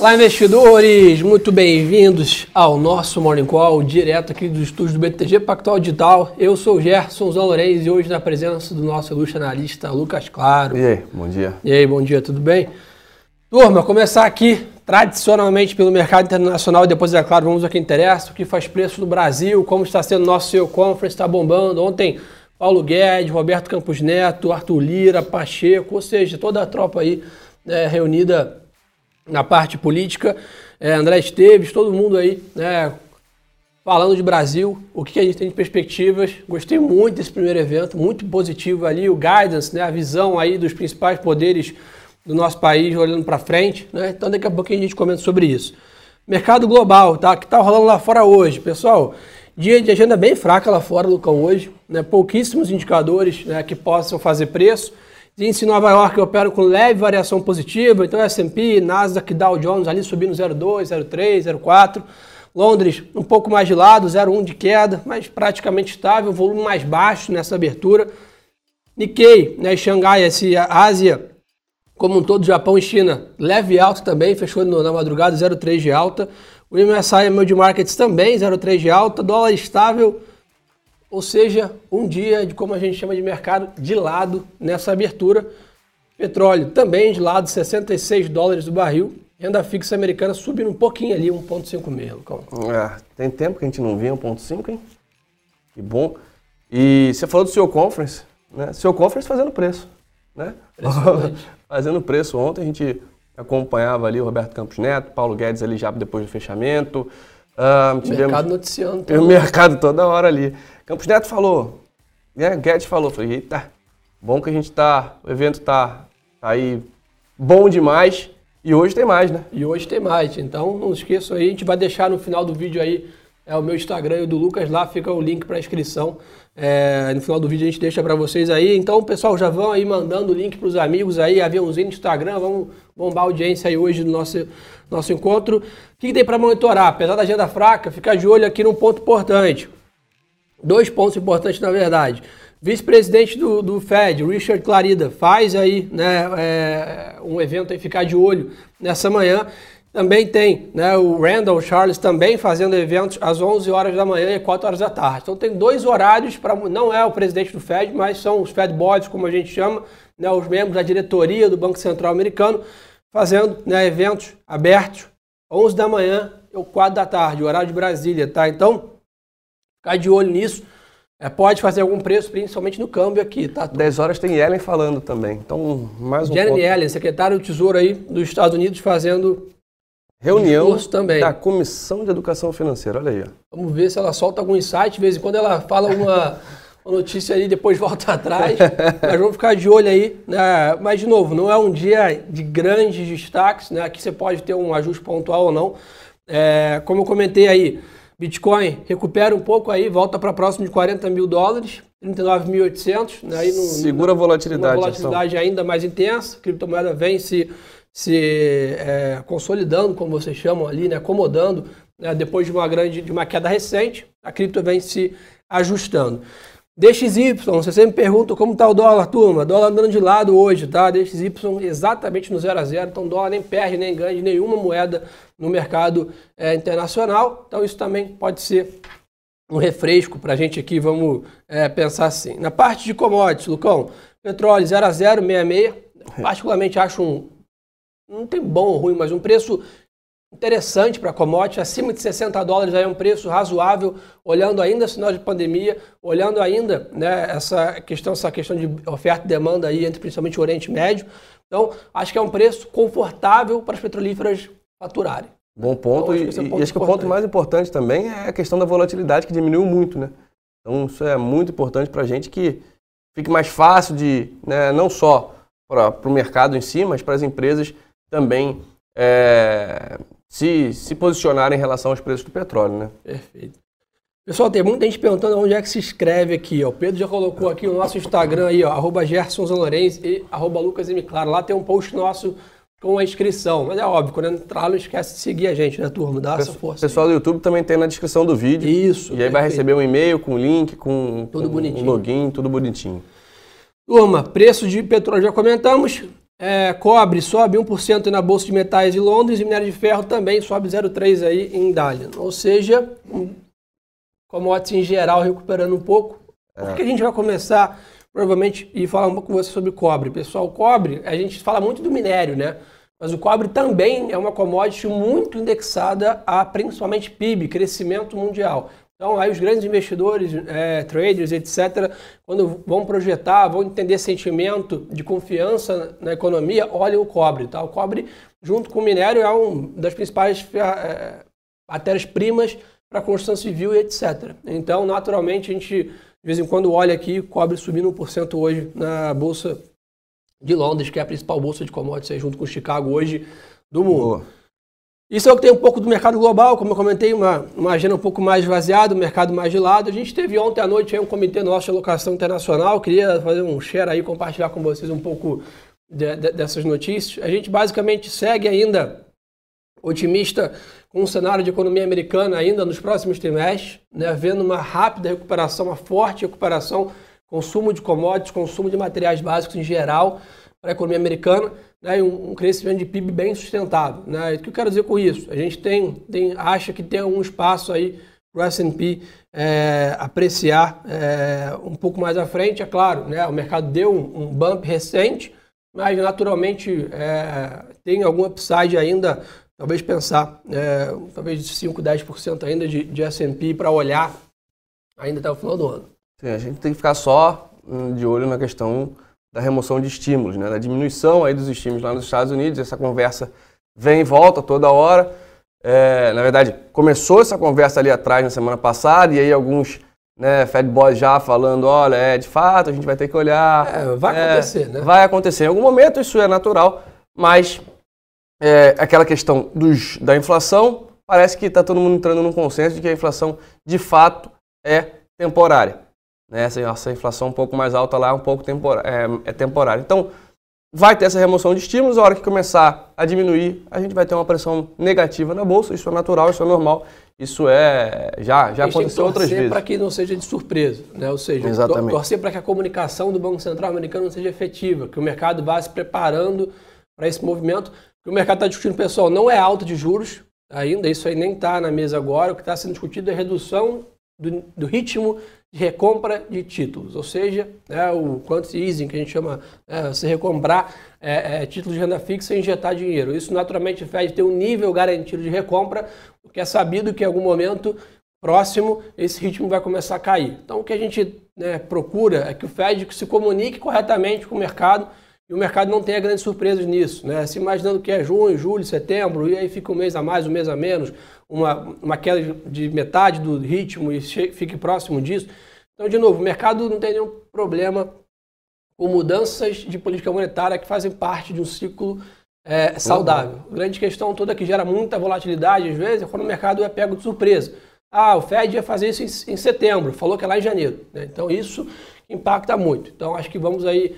Olá, investidores! Muito bem-vindos ao nosso Morning Call, direto aqui dos estúdios do BTG Pactual Digital. Eu sou o Gerson Zalorenz e hoje na presença do nosso ilustre analista Lucas Claro. E aí, bom dia. E aí, bom dia, tudo bem? Turma, começar aqui tradicionalmente pelo mercado internacional e depois, é claro, vamos ao que interessa, o que faz preço no Brasil, como está sendo o nosso CEO Conference, está bombando. Ontem, Paulo Guedes, Roberto Campos Neto, Arthur Lira, Pacheco, ou seja, toda a tropa aí né, reunida na parte política, é, André Esteves, todo mundo aí, né, falando de Brasil, o que a gente tem de perspectivas. Gostei muito desse primeiro evento, muito positivo ali, o guidance, né, a visão aí dos principais poderes do nosso país olhando para frente, né? Então daqui a pouquinho a gente comenta sobre isso. Mercado global, tá? Que tá rolando lá fora hoje, pessoal. Dia de agenda bem fraca lá fora, Lucão, hoje, né? Pouquíssimos indicadores né, que possam fazer preço. Índice Nova York opera com leve variação positiva, então S&P, Nasdaq, Dow Jones ali subindo 0,2, 0,3, 0,4. Londres um pouco mais de lado, 0,1 de queda, mas praticamente estável, volume mais baixo nessa abertura. Nikkei, né, Xangai, esse Ásia, como um todo, Japão e China, leve alta também, fechou na madrugada 0,3 de alta. O MSCI Emerging Markets também 0,3 de alta, dólar estável, ou seja, um dia de como a gente chama de mercado de lado nessa abertura. Petróleo também de lado, 66 dólares o barril. Renda fixa americana subindo um pouquinho ali, 1,56. É, tem tempo que a gente não via 1,5, hein? Que bom. E você falou do seu conference, né? Seu conference fazendo preço, né? fazendo preço. Ontem a gente acompanhava ali o Roberto Campos Neto, Paulo Guedes ali já depois do fechamento. Uh, tivemos, mercado noticiando. O mercado toda hora ali. Campos Neto falou, né? Guedes falou, falei, eita, bom que a gente tá, o evento tá, tá aí bom demais e hoje tem mais, né? E hoje tem mais, então não esqueçam aí, a gente vai deixar no final do vídeo aí é o meu Instagram e o do Lucas, lá fica o link para inscrição. É, no final do vídeo a gente deixa para vocês aí. Então, pessoal, já vão aí mandando o link para os amigos aí, aviãozinho no Instagram, vamos bombar a audiência aí hoje no nosso, nosso encontro. O que, que tem para monitorar? Apesar da agenda fraca, ficar de olho aqui num ponto importante. Dois pontos importantes, na verdade. Vice-presidente do, do, Fed, Richard Clarida, faz aí né, é, um evento aí, ficar de olho nessa manhã. Também tem né, o Randall Charles também fazendo eventos às 11 horas da manhã e 4 horas da tarde. Então tem dois horários para não é o presidente do Fed, mas são os Fed Boys, como a gente chama, né, os membros da diretoria do Banco Central Americano, fazendo né, eventos abertos 11 da manhã ou 4 da tarde, horário de Brasília, tá? Então Ficar de olho nisso. É, pode fazer algum preço, principalmente no câmbio aqui, tá? 10 horas tem Yellen falando também. Então, mais um Janet ponto. Yellen, secretário do Tesouro aí dos Estados Unidos, fazendo reunião também. da Comissão de Educação Financeira. Olha aí. Ó. Vamos ver se ela solta algum insight. De vez em quando ela fala uma, uma notícia aí, depois volta atrás. Mas vamos ficar de olho aí. Né? Mas, de novo, não é um dia de grandes destaques. Né? Aqui você pode ter um ajuste pontual ou não. É, como eu comentei aí, Bitcoin recupera um pouco aí, volta para próximo de 40 mil dólares, 39.800. Né, aí Segura a volatilidade. Uma volatilidade ainda mais intensa. A criptomoeda vem se, se é, consolidando, como vocês chamam ali, né, acomodando. Né, depois de uma grande de uma queda recente, a cripto vem se ajustando. DXY, você sempre pergunta como está o dólar, turma. Dólar andando de lado hoje, tá? DXY exatamente no 0 a 0, então dólar nem perde nem ganha de nenhuma moeda no mercado é, internacional. Então isso também pode ser um refresco para a gente aqui, vamos é, pensar assim. Na parte de commodities, Lucão, petróleo 0 a 0, 66. Particularmente acho um, não tem bom ou ruim, mas um preço interessante para commodity, acima de 60 dólares aí é um preço razoável, olhando ainda sinal de pandemia, olhando ainda né, essa questão, essa questão de oferta e demanda aí entre principalmente o Oriente Médio. Então, acho que é um preço confortável para as petrolíferas faturarem. Bom ponto. Então, acho e, é um ponto e acho que o ponto mais importante também é a questão da volatilidade, que diminuiu muito, né? Então, isso é muito importante para a gente que fique mais fácil de, né, não só para o mercado em si, mas para as empresas também é, se, se posicionar em relação aos preços do petróleo, né? Perfeito. Pessoal, tem muita gente perguntando onde é que se inscreve aqui. Ó. O Pedro já colocou aqui o nosso Instagram aí, ó, arroba Gerson e arroba Lucas M. Claro. Lá tem um post nosso com a inscrição. Mas é óbvio, quando entrar, não esquece de seguir a gente, né, turma? Dá essa força. O pessoal do YouTube também tem na descrição do vídeo. Isso. E aí perfeito. vai receber um e-mail com link, com, tudo com bonitinho. um login, tudo bonitinho. Turma, preço de petróleo já comentamos. É, cobre sobe 1% na Bolsa de Metais de Londres e minério de ferro também sobe 0,3% aí em Dalian. Ou seja, commodities em geral recuperando um pouco. É. Porque a gente vai começar, provavelmente, e falar um pouco com você sobre cobre. Pessoal, cobre, a gente fala muito do minério, né? Mas o cobre também é uma commodity muito indexada a principalmente PIB, crescimento mundial. Então, aí os grandes investidores, é, traders, etc., quando vão projetar, vão entender sentimento de confiança na economia, olhem o cobre. Tá? O cobre, junto com o minério, é uma das principais é, matérias-primas para construção civil e etc. Então, naturalmente, a gente, de vez em quando, olha aqui, cobre subindo 1% hoje na Bolsa de Londres, que é a principal bolsa de commodities, junto com Chicago hoje do mundo. Boa. Isso é o que tem um pouco do mercado global, como eu comentei, uma, uma agenda um pouco mais esvaziada, um mercado mais de lado. A gente teve ontem à noite um comitê nosso de alocação internacional, queria fazer um share aí, compartilhar com vocês um pouco de, de, dessas notícias. A gente basicamente segue ainda otimista com o cenário de economia americana ainda nos próximos trimestres, né, vendo uma rápida recuperação, uma forte recuperação, consumo de commodities, consumo de materiais básicos em geral para a economia americana né, e um, um, crescimento de PIB bem sustentável. Né? O que eu quero dizer com isso? A gente tem, tem acha que tem algum espaço aí para o S&P é, apreciar é, um pouco mais à frente, é claro, né, o mercado deu um, um bump recente, mas naturalmente é, tem algum upside ainda, talvez pensar, é, talvez de 5, 10% ainda de, de S&P para olhar ainda até o final do ano. Sim, a gente tem que ficar só hum, de olho na questão da remoção de estímulos, né, da diminuição aí dos estímulos lá nos Estados Unidos. Essa conversa vem e volta toda hora. É, na verdade, começou essa conversa ali atrás na semana passada, e aí alguns né, Fed Boys já falando, olha, é, de fato, a gente vai ter que olhar. É, vai é, acontecer, né? Vai acontecer. Em algum momento isso é natural, mas é, aquela questão dos, da inflação, parece que está todo mundo entrando num consenso de que a inflação, de fato, é temporária. Né? Essa, essa inflação um pouco mais alta lá é um pouco tempora, é, é temporária. Então, vai ter essa remoção de estímulos, a hora que começar a diminuir, a gente vai ter uma pressão negativa na bolsa, isso é natural, isso é normal, isso é já já aconteceu outras vezes. para que não seja de surpresa, né? Ou seja, Exatamente. torcer para que a comunicação do Banco Central americano não seja efetiva, que o mercado vá se preparando para esse movimento, que o mercado está discutindo, pessoal, não é alta de juros ainda, isso aí nem está na mesa agora, o que está sendo discutido é redução do, do ritmo de recompra de títulos, ou seja, né, o quanto easing, que a gente chama, né, você recomprar é, é, títulos de renda fixa e injetar dinheiro. Isso naturalmente faz ter um nível garantido de recompra, porque é sabido que em algum momento próximo esse ritmo vai começar a cair. Então o que a gente né, procura é que o Fed se comunique corretamente com o mercado e o mercado não tenha grandes surpresas nisso, né? Se imaginando que é junho, julho, setembro, e aí fica um mês a mais, um mês a menos, uma, uma queda de metade do ritmo e fique próximo disso. Então, de novo, o mercado não tem nenhum problema com mudanças de política monetária que fazem parte de um ciclo é, saudável. A grande questão toda que gera muita volatilidade, às vezes, é quando o mercado é pego de surpresa. Ah, o Fed ia fazer isso em, em setembro, falou que é lá em janeiro. Né? Então, isso impacta muito. Então, acho que vamos aí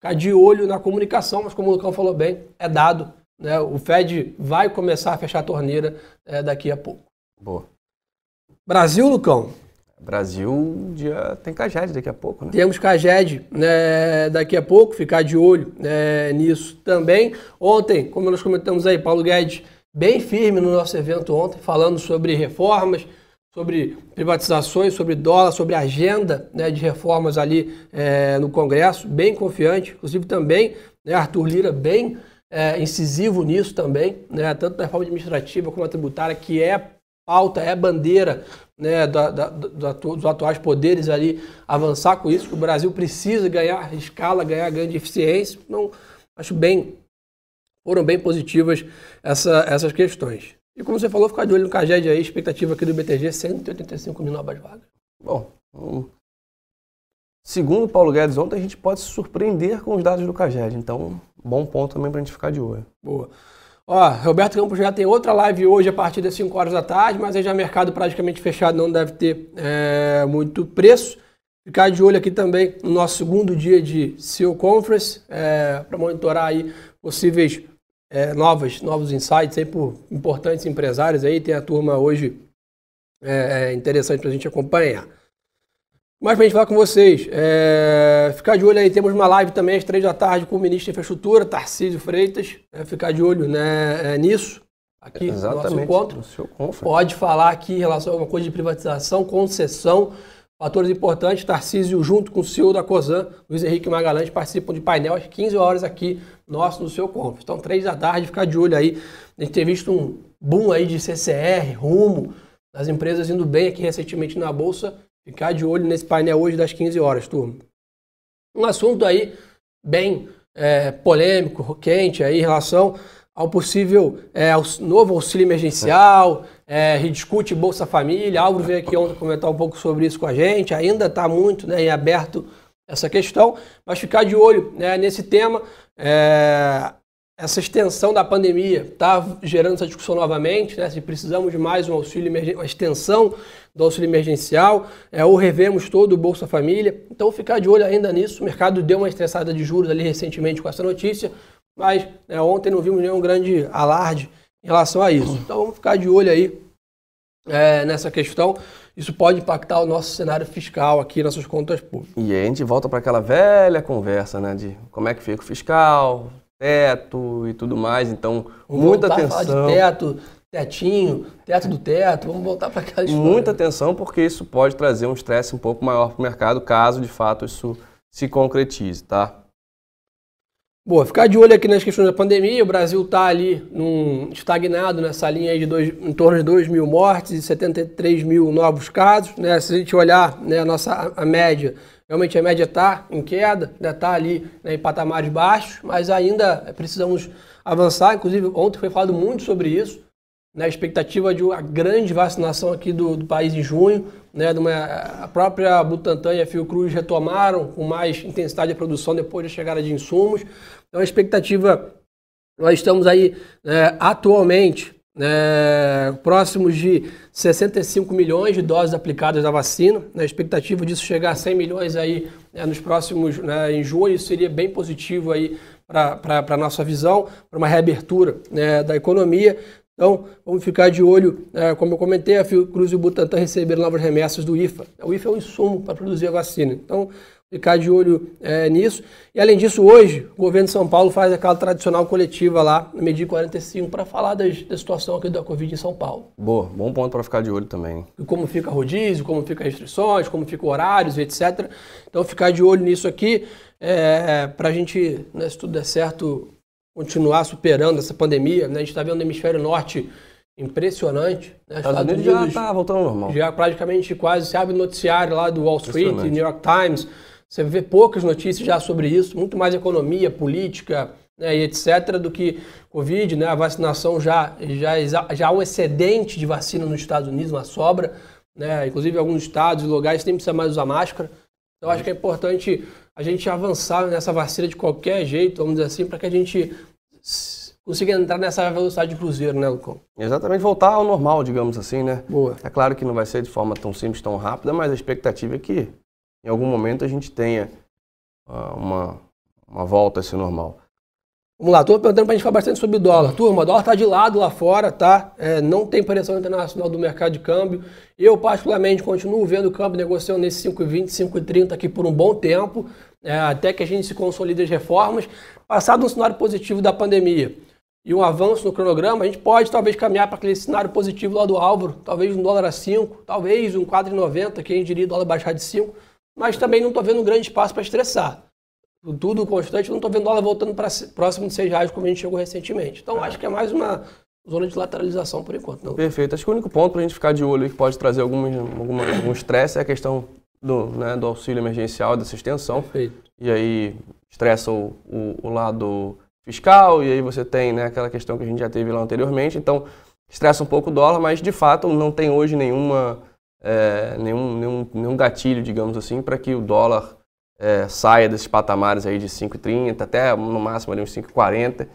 ficar de olho na comunicação, mas como o Lucão falou bem, é dado. Né? O Fed vai começar a fechar a torneira é, daqui a pouco. Boa. Brasil, Lucão. Brasil dia, tem Caged daqui a pouco, né? Temos Caged né, daqui a pouco, ficar de olho né, nisso também. Ontem, como nós comentamos aí, Paulo Guedes bem firme no nosso evento ontem, falando sobre reformas, sobre privatizações, sobre dólar, sobre agenda né, de reformas ali é, no Congresso, bem confiante, inclusive também né, Arthur Lira bem é, incisivo nisso também, né, tanto na reforma administrativa como a tributária, que é pauta, é bandeira né, da, da, da, dos atuais poderes ali avançar com isso, que o Brasil precisa ganhar escala, ganhar grande eficiência. Então, acho bem, foram bem positivas essa, essas questões. E como você falou, ficar de olho no Caged aí, expectativa aqui do BTG, 185 mil novas vagas. Bom, segundo o Paulo Guedes ontem, a gente pode se surpreender com os dados do Caged. Então, bom ponto também para a gente ficar de olho. Boa. Ó, Roberto Campos já tem outra live hoje a partir das 5 horas da tarde, mas aí já mercado praticamente fechado, não deve ter é, muito preço. Ficar de olho aqui também no nosso segundo dia de CEO Conference, é, para monitorar aí possíveis é, novas, novos insights aí por importantes empresários aí. Tem a turma hoje é, é interessante para a gente acompanhar. Mais pra gente falar com vocês, é, ficar de olho aí, temos uma live também às três da tarde com o ministro de Infraestrutura, Tarcísio Freitas, é, ficar de olho né, é, nisso, aqui Exatamente, no nosso encontro. No seu Pode falar aqui em relação a alguma coisa de privatização, concessão, fatores importantes, Tarcísio junto com o CEO da COSAN, Luiz Henrique Magalhães, participam de painel às 15 horas aqui, nosso no seu conf. Então, três da tarde, ficar de olho aí, a gente tem visto um boom aí de CCR, rumo, das empresas indo bem aqui recentemente na Bolsa, Ficar de olho nesse painel hoje das 15 horas, turma. Um assunto aí bem é, polêmico, quente aí em relação ao possível é, ao novo auxílio emergencial, é, rediscute Bolsa Família. Álvaro veio aqui ontem comentar um pouco sobre isso com a gente. Ainda está muito né, em aberto essa questão, mas ficar de olho né, nesse tema. É, essa extensão da pandemia está gerando essa discussão novamente, né? se precisamos de mais um auxílio uma extensão do auxílio emergencial, é, ou revemos todo o Bolsa Família. Então, ficar de olho ainda nisso. O mercado deu uma estressada de juros ali recentemente com essa notícia, mas é, ontem não vimos nenhum grande alarde em relação a isso. Então, vamos ficar de olho aí é, nessa questão. Isso pode impactar o nosso cenário fiscal aqui, nossas contas públicas. E aí a gente volta para aquela velha conversa, né, de como é que fica o fiscal, teto e tudo mais. Então, vamos muita atenção. Falar de teto, tetinho, teto do teto, vamos voltar para aquela história. Muita atenção, porque isso pode trazer um estresse um pouco maior para o mercado, caso de fato isso se concretize, tá? Boa, ficar de olho aqui nas questões da pandemia. O Brasil está ali num, estagnado nessa linha de dois, em torno de 2 mil mortes e 73 mil novos casos. Né? Se a gente olhar né, a nossa a média Realmente a média está em queda, está ali né, em patamares baixos, mas ainda precisamos avançar. Inclusive, ontem foi falado muito sobre isso, né, a expectativa de uma grande vacinação aqui do, do país em junho. Né, uma, a própria Butantan e a Fiocruz retomaram com mais intensidade a produção depois da chegada de insumos. Então, a expectativa, nós estamos aí né, atualmente é, próximos de 65 milhões de doses aplicadas da vacina. A expectativa disso chegar a 100 milhões aí né, nos próximos, né, em junho, isso seria bem positivo aí para a nossa visão, para uma reabertura né, da economia. Então, vamos ficar de olho, é, como eu comentei, a Fiocruz e o Butantan receberam novas remessas do IFA. O IFA é um insumo para produzir a vacina. Então, ficar de olho é, nisso. E além disso, hoje, o governo de São Paulo faz aquela tradicional coletiva lá, no Medir 45, para falar das, da situação aqui da Covid em São Paulo. Boa, bom ponto para ficar de olho também. E como fica rodízio, como fica restrições, como fica horários, etc. Então, ficar de olho nisso aqui, é, para a gente, né, se tudo der certo, continuar superando essa pandemia. Né? A gente está vendo no hemisfério norte impressionante. Né? Estados, Unidos já está voltando ao normal. Já praticamente quase, se abre noticiário lá do Wall Street, New York Times, você vê poucas notícias já sobre isso, muito mais economia, política né, e etc. do que Covid. Né? A vacinação já, já, já há um excedente de vacina nos Estados Unidos, uma sobra. Né? Inclusive, alguns estados e lugares nem precisa mais usar máscara. Então, acho que é importante a gente avançar nessa vacina de qualquer jeito, vamos dizer assim, para que a gente consiga entrar nessa velocidade de cruzeiro, né, Lucão? Exatamente, voltar ao normal, digamos assim, né? Boa. É claro que não vai ser de forma tão simples, tão rápida, mas a expectativa é que em algum momento a gente tenha uh, uma, uma volta a esse normal. Vamos lá, estou perguntando para a gente falar bastante sobre dólar. Turma, dólar está de lado lá fora, tá? É, não tem pressão internacional do mercado de câmbio. Eu, particularmente, continuo vendo o câmbio negociando nesse 5,20, 5,30 aqui por um bom tempo, é, até que a gente se consolide as reformas. Passado um cenário positivo da pandemia e um avanço no cronograma, a gente pode talvez caminhar para aquele cenário positivo lá do Álvaro, talvez um dólar a 5, talvez um 4,90, que a gente diria dólar baixar de 5 mas também não estou vendo um grande espaço para estressar. Tudo constante, não estou vendo dólar voltando para próximo de 6 reais como a gente chegou recentemente. Então, acho que é mais uma zona de lateralização por enquanto. Não. Perfeito. Acho que o único ponto para a gente ficar de olho que pode trazer algum, alguma, algum estresse é a questão do, né, do auxílio emergencial, dessa extensão. Perfeito. E aí estressa o, o, o, lado fiscal, e aí você tem né, aquela questão que a gente já teve lá anteriormente. Então, estressa um pouco o dólar, mas de fato não tem hoje nenhuma é, nenhum, nenhum, nenhum gatilho, digamos assim, para que o dólar é, saia desses patamares aí de 5,30 até no máximo ali uns 5,40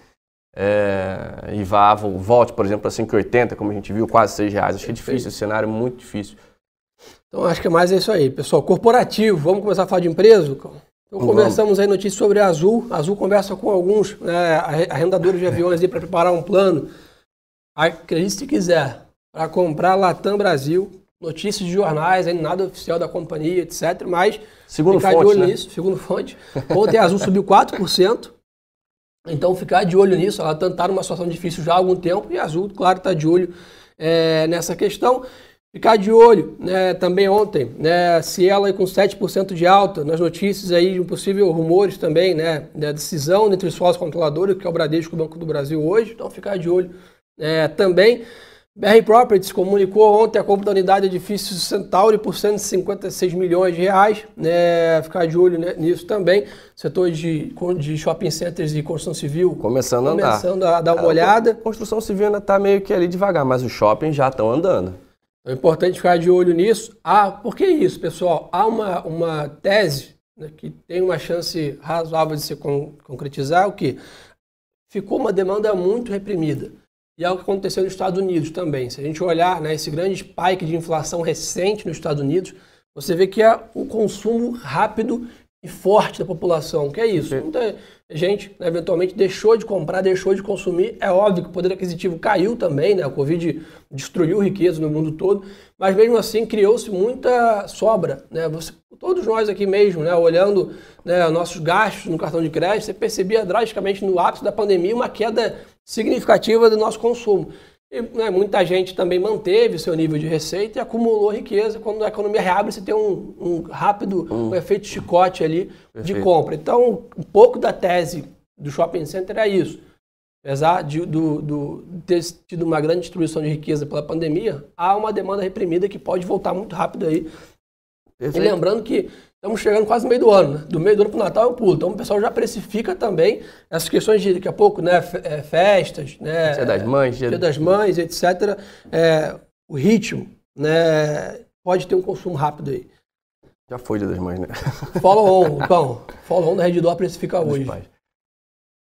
é, e vá, volte, por exemplo, para 5,80, como a gente viu, quase 6 reais. Acho que é difícil, esse cenário é muito difícil. Então acho que é mais isso aí, pessoal. Corporativo, vamos começar a falar de empresa? Então vamos. conversamos aí notícias sobre a Azul. A Azul conversa com alguns né, arrendadores de aviões para preparar um plano. Acredite se quiser, para comprar Latam Brasil notícias de jornais, ainda nada oficial da companhia, etc. Mas segundo ficar fonte, de olho né? nisso, segundo fonte. Ontem a Azul subiu 4%. Então ficar de olho nisso, ela está numa situação difícil já há algum tempo e a Azul, claro, está de olho é, nessa questão. Ficar de olho né, também ontem, né, se ela com 7% de alta, nas notícias aí de um possível rumores também, né, da decisão entre os sócios controladores, que é o Bradesco e o Banco do Brasil hoje, então ficar de olho é, também. BR Properties comunicou ontem a compra da unidade edifício Centauri por 156 milhões de reais. Né? Ficar de olho né, nisso também. Setor de, de shopping centers e construção civil começando, começando a, a dar uma olhada. A construção civil ainda está meio que ali devagar, mas os shoppings já estão andando. É importante ficar de olho nisso. Ah, por que isso, pessoal? Há uma, uma tese né, que tem uma chance razoável de se concretizar, o que? Ficou uma demanda muito reprimida. E é o que aconteceu nos Estados Unidos também. Se a gente olhar né, esse grande spike de inflação recente nos Estados Unidos, você vê que é o consumo rápido e forte da população. Que é isso? Muita gente né, eventualmente deixou de comprar, deixou de consumir. É óbvio que o poder aquisitivo caiu também, né? A Covid destruiu riqueza no mundo todo, mas mesmo assim criou-se muita sobra. Né? Você, todos nós aqui mesmo, né, olhando né, nossos gastos no cartão de crédito, você percebia drasticamente no ápice da pandemia uma queda significativa do nosso consumo. E, né, muita gente também manteve seu nível de receita e acumulou riqueza. Quando a economia reabre, você tem um, um rápido um, um efeito chicote ali perfeito. de compra. Então, um pouco da tese do shopping center é isso. Apesar de do, do, ter tido uma grande destruição de riqueza pela pandemia, há uma demanda reprimida que pode voltar muito rápido aí. Perfeito. E lembrando que Estamos chegando quase no meio do ano, né? Do meio do ano para o Natal é um pulo. Então o pessoal já precifica também essas questões de daqui a pouco, né? É, festas, né? Dia das Mães, dia, dia das Mães, etc. É, o ritmo, né? Pode ter um consumo rápido aí. Já foi dia das Mães, né? Follow on, Lucão. Follow on da Redditor precifica hoje.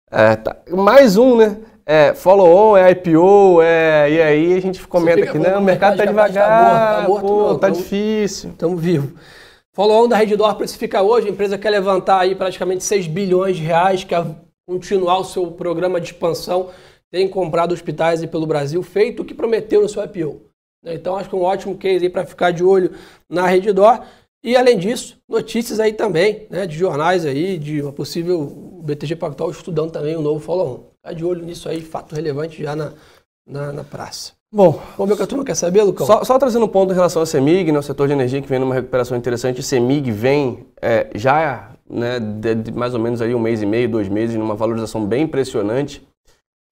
É, tá. Mais um, né? É, follow on, é IPO, é, e aí a gente comenta aqui, né? O mercado, tá devagar, tá morto, tá, morto, pô, não, tá tamo, difícil. Estamos vivos. Follow-on da Reddor precifica hoje, a empresa quer levantar aí praticamente 6 bilhões de reais, quer continuar o seu programa de expansão, tem comprado hospitais pelo Brasil, feito o que prometeu no seu IPO. Né? Então acho que é um ótimo case aí para ficar de olho na Reddor. E além disso, notícias aí também, né, de jornais aí, de uma possível BTG Pactual estudando também o um novo follow-on. Ficar de olho nisso aí, fato relevante já na, na, na praça. Bom, vamos ver o que a turma quer saber, Lucão? Só, só, trazendo um ponto em relação ao CEMIG, né, o setor de energia que vem numa recuperação interessante. CEMIG vem é, já né, de, de, mais ou menos aí um mês e meio, dois meses, numa valorização bem impressionante.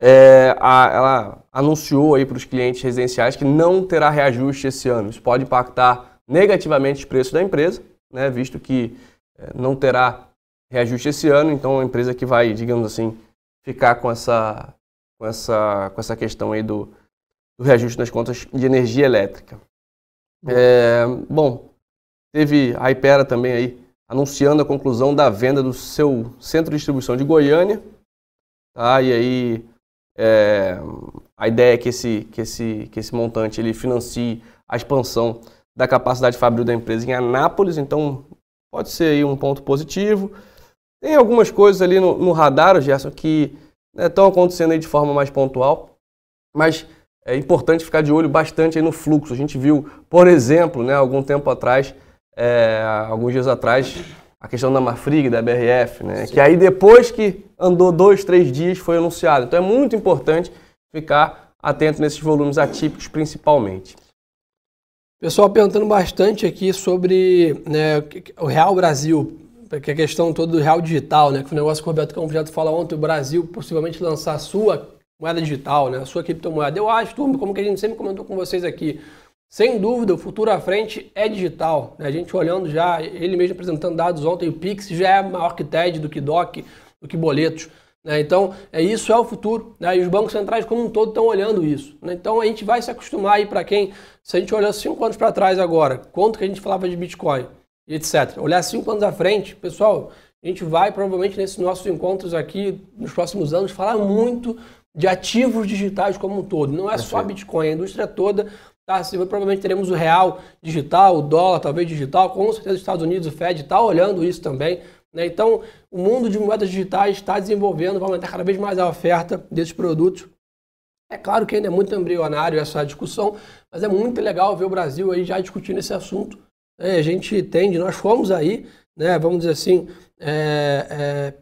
É, a, ela anunciou aí para os clientes residenciais que não terá reajuste esse ano. Isso pode impactar negativamente os preços da empresa, né, visto que é, não terá reajuste esse ano. Então, uma empresa que vai, digamos assim, ficar com essa, com essa, com essa questão aí do do reajuste das contas de energia elétrica. É, bom, teve a Ipera também aí anunciando a conclusão da venda do seu centro de distribuição de Goiânia. Tá? E aí é, a ideia é que esse, que, esse, que esse montante ele financie a expansão da capacidade fabril da empresa em Anápolis, então pode ser aí um ponto positivo. Tem algumas coisas ali no, no radar, Gerson, que estão né, acontecendo aí de forma mais pontual, mas é importante ficar de olho bastante no fluxo. A gente viu, por exemplo, né, algum tempo atrás, é, alguns dias atrás, a questão da Marfrig, da BRF, né, que aí depois que andou dois, três dias foi anunciado. Então é muito importante ficar atento nesses volumes atípicos principalmente. Pessoal perguntando bastante aqui sobre né, o Real Brasil, que é a questão toda do Real Digital, né, que o negócio que o Roberto Campos já falou ontem, o Brasil possivelmente lançar a sua moeda digital, né? a sua criptomoeda. Eu acho, turma, como que a gente sempre comentou com vocês aqui, sem dúvida, o futuro à frente é digital. Né? A gente olhando já, ele mesmo apresentando dados ontem, o Pix já é maior que TED, do que DOC, do que boletos. Né? Então, é, isso é o futuro. Né? E os bancos centrais como um todo estão olhando isso. Né? Então, a gente vai se acostumar aí para quem, se a gente olhar cinco anos para trás agora, quanto que a gente falava de Bitcoin etc. Olhar cinco anos à frente, pessoal, a gente vai provavelmente nesses nossos encontros aqui, nos próximos anos, falar muito de ativos digitais como um todo. Não é só Bitcoin, a indústria toda Tá, se, provavelmente teremos o real digital, o dólar talvez digital, com certeza os Estados Unidos, o Fed está olhando isso também. Né? Então, o mundo de moedas digitais está desenvolvendo, vai aumentar cada vez mais a oferta desses produtos. É claro que ainda é muito embrionário essa discussão, mas é muito legal ver o Brasil aí já discutindo esse assunto. É, a gente entende, nós fomos aí, né, vamos dizer assim, é, é,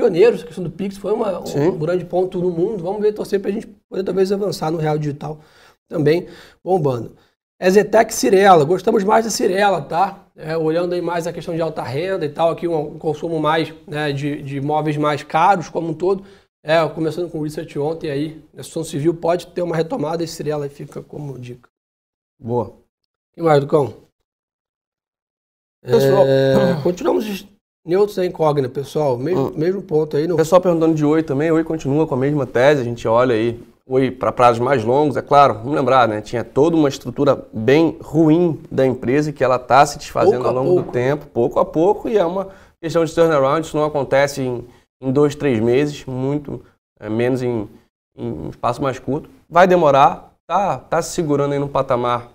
pioneiros, a questão do Pix foi uma, um grande ponto no mundo. Vamos ver, torcer para a gente poder talvez avançar no real digital também bombando. Ezetec Cirela, gostamos mais da Cirela, tá? É, olhando aí mais a questão de alta renda e tal, aqui um, um consumo mais né, de, de imóveis mais caros como um todo. É, começando com o research ontem aí, a construção civil pode ter uma retomada e Cirela fica como dica. Boa. O que mais, Ducão? Pessoal, é, continuamos neutros da incógnita, pessoal. Mesmo, hum. mesmo ponto aí. No... Pessoal perguntando de Oi também. Oi continua com a mesma tese. A gente olha aí. Oi para prazos mais longos, é claro. Vamos lembrar, né? Tinha toda uma estrutura bem ruim da empresa que ela está se desfazendo pouco ao longo do tempo, pouco a pouco, e é uma questão de turnaround. Isso não acontece em em dois, três meses, muito é, menos em, em, um espaço mais curto. Vai demorar, tá, tá se segurando aí num patamar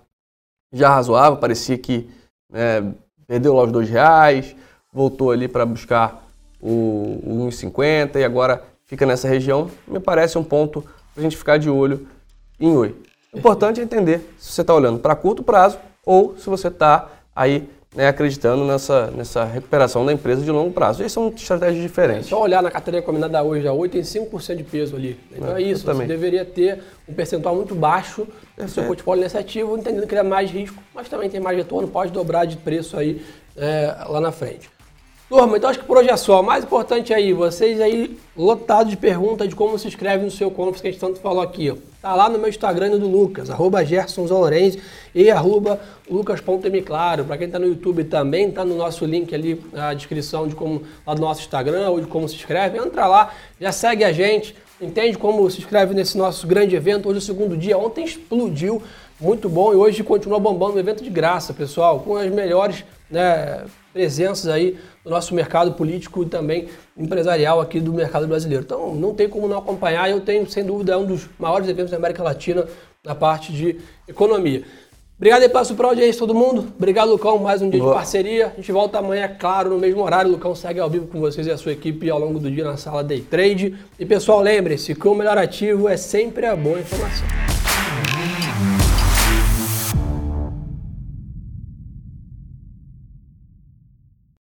já razoável, parecia que né, perdeu lá os dois reais, voltou ali para buscar o, o 1,50 e agora fica nessa região. Me parece um ponto para a gente ficar de olho em Oi. O importante é entender se você está olhando para curto prazo ou se você está aí né, acreditando nessa, nessa recuperação da empresa de longo prazo. E são estratégias diferentes. É só olhar na carteira combinada hoje, a 8 tem 5% de peso ali. Então é, é isso, você deveria ter um percentual muito baixo no seu portfólio nesse ativo, entendendo que ele é mais risco, mas também tem mais retorno, pode dobrar de preço aí é, lá na frente. Turma, então acho que por hoje é só. O mais importante aí, vocês aí lotados de perguntas de como se inscreve no seu conference que a gente tanto falou aqui. Ó. Tá lá no meu Instagram do Lucas, arroba e arroba lucas.mclaro. Para quem está no YouTube também, tá no nosso link ali, a descrição de como, lá do nosso Instagram ou de como se inscreve. Entra lá, já segue a gente, entende como se inscreve nesse nosso grande evento. Hoje é o segundo dia, ontem explodiu, muito bom. E hoje continua bombando um evento de graça, pessoal, com as melhores né, presenças aí do nosso mercado político e também empresarial aqui do mercado brasileiro. Então não tem como não acompanhar, eu tenho sem dúvida é um dos maiores eventos da América Latina na parte de economia. Obrigado aí pela sua audiência, todo mundo. Obrigado, Lucão, mais um dia Boa. de parceria. A gente volta amanhã, claro, no mesmo horário. O Lucão segue ao vivo com vocês e a sua equipe ao longo do dia na sala Day Trade. E pessoal, lembre-se que o melhor ativo é sempre a boa informação.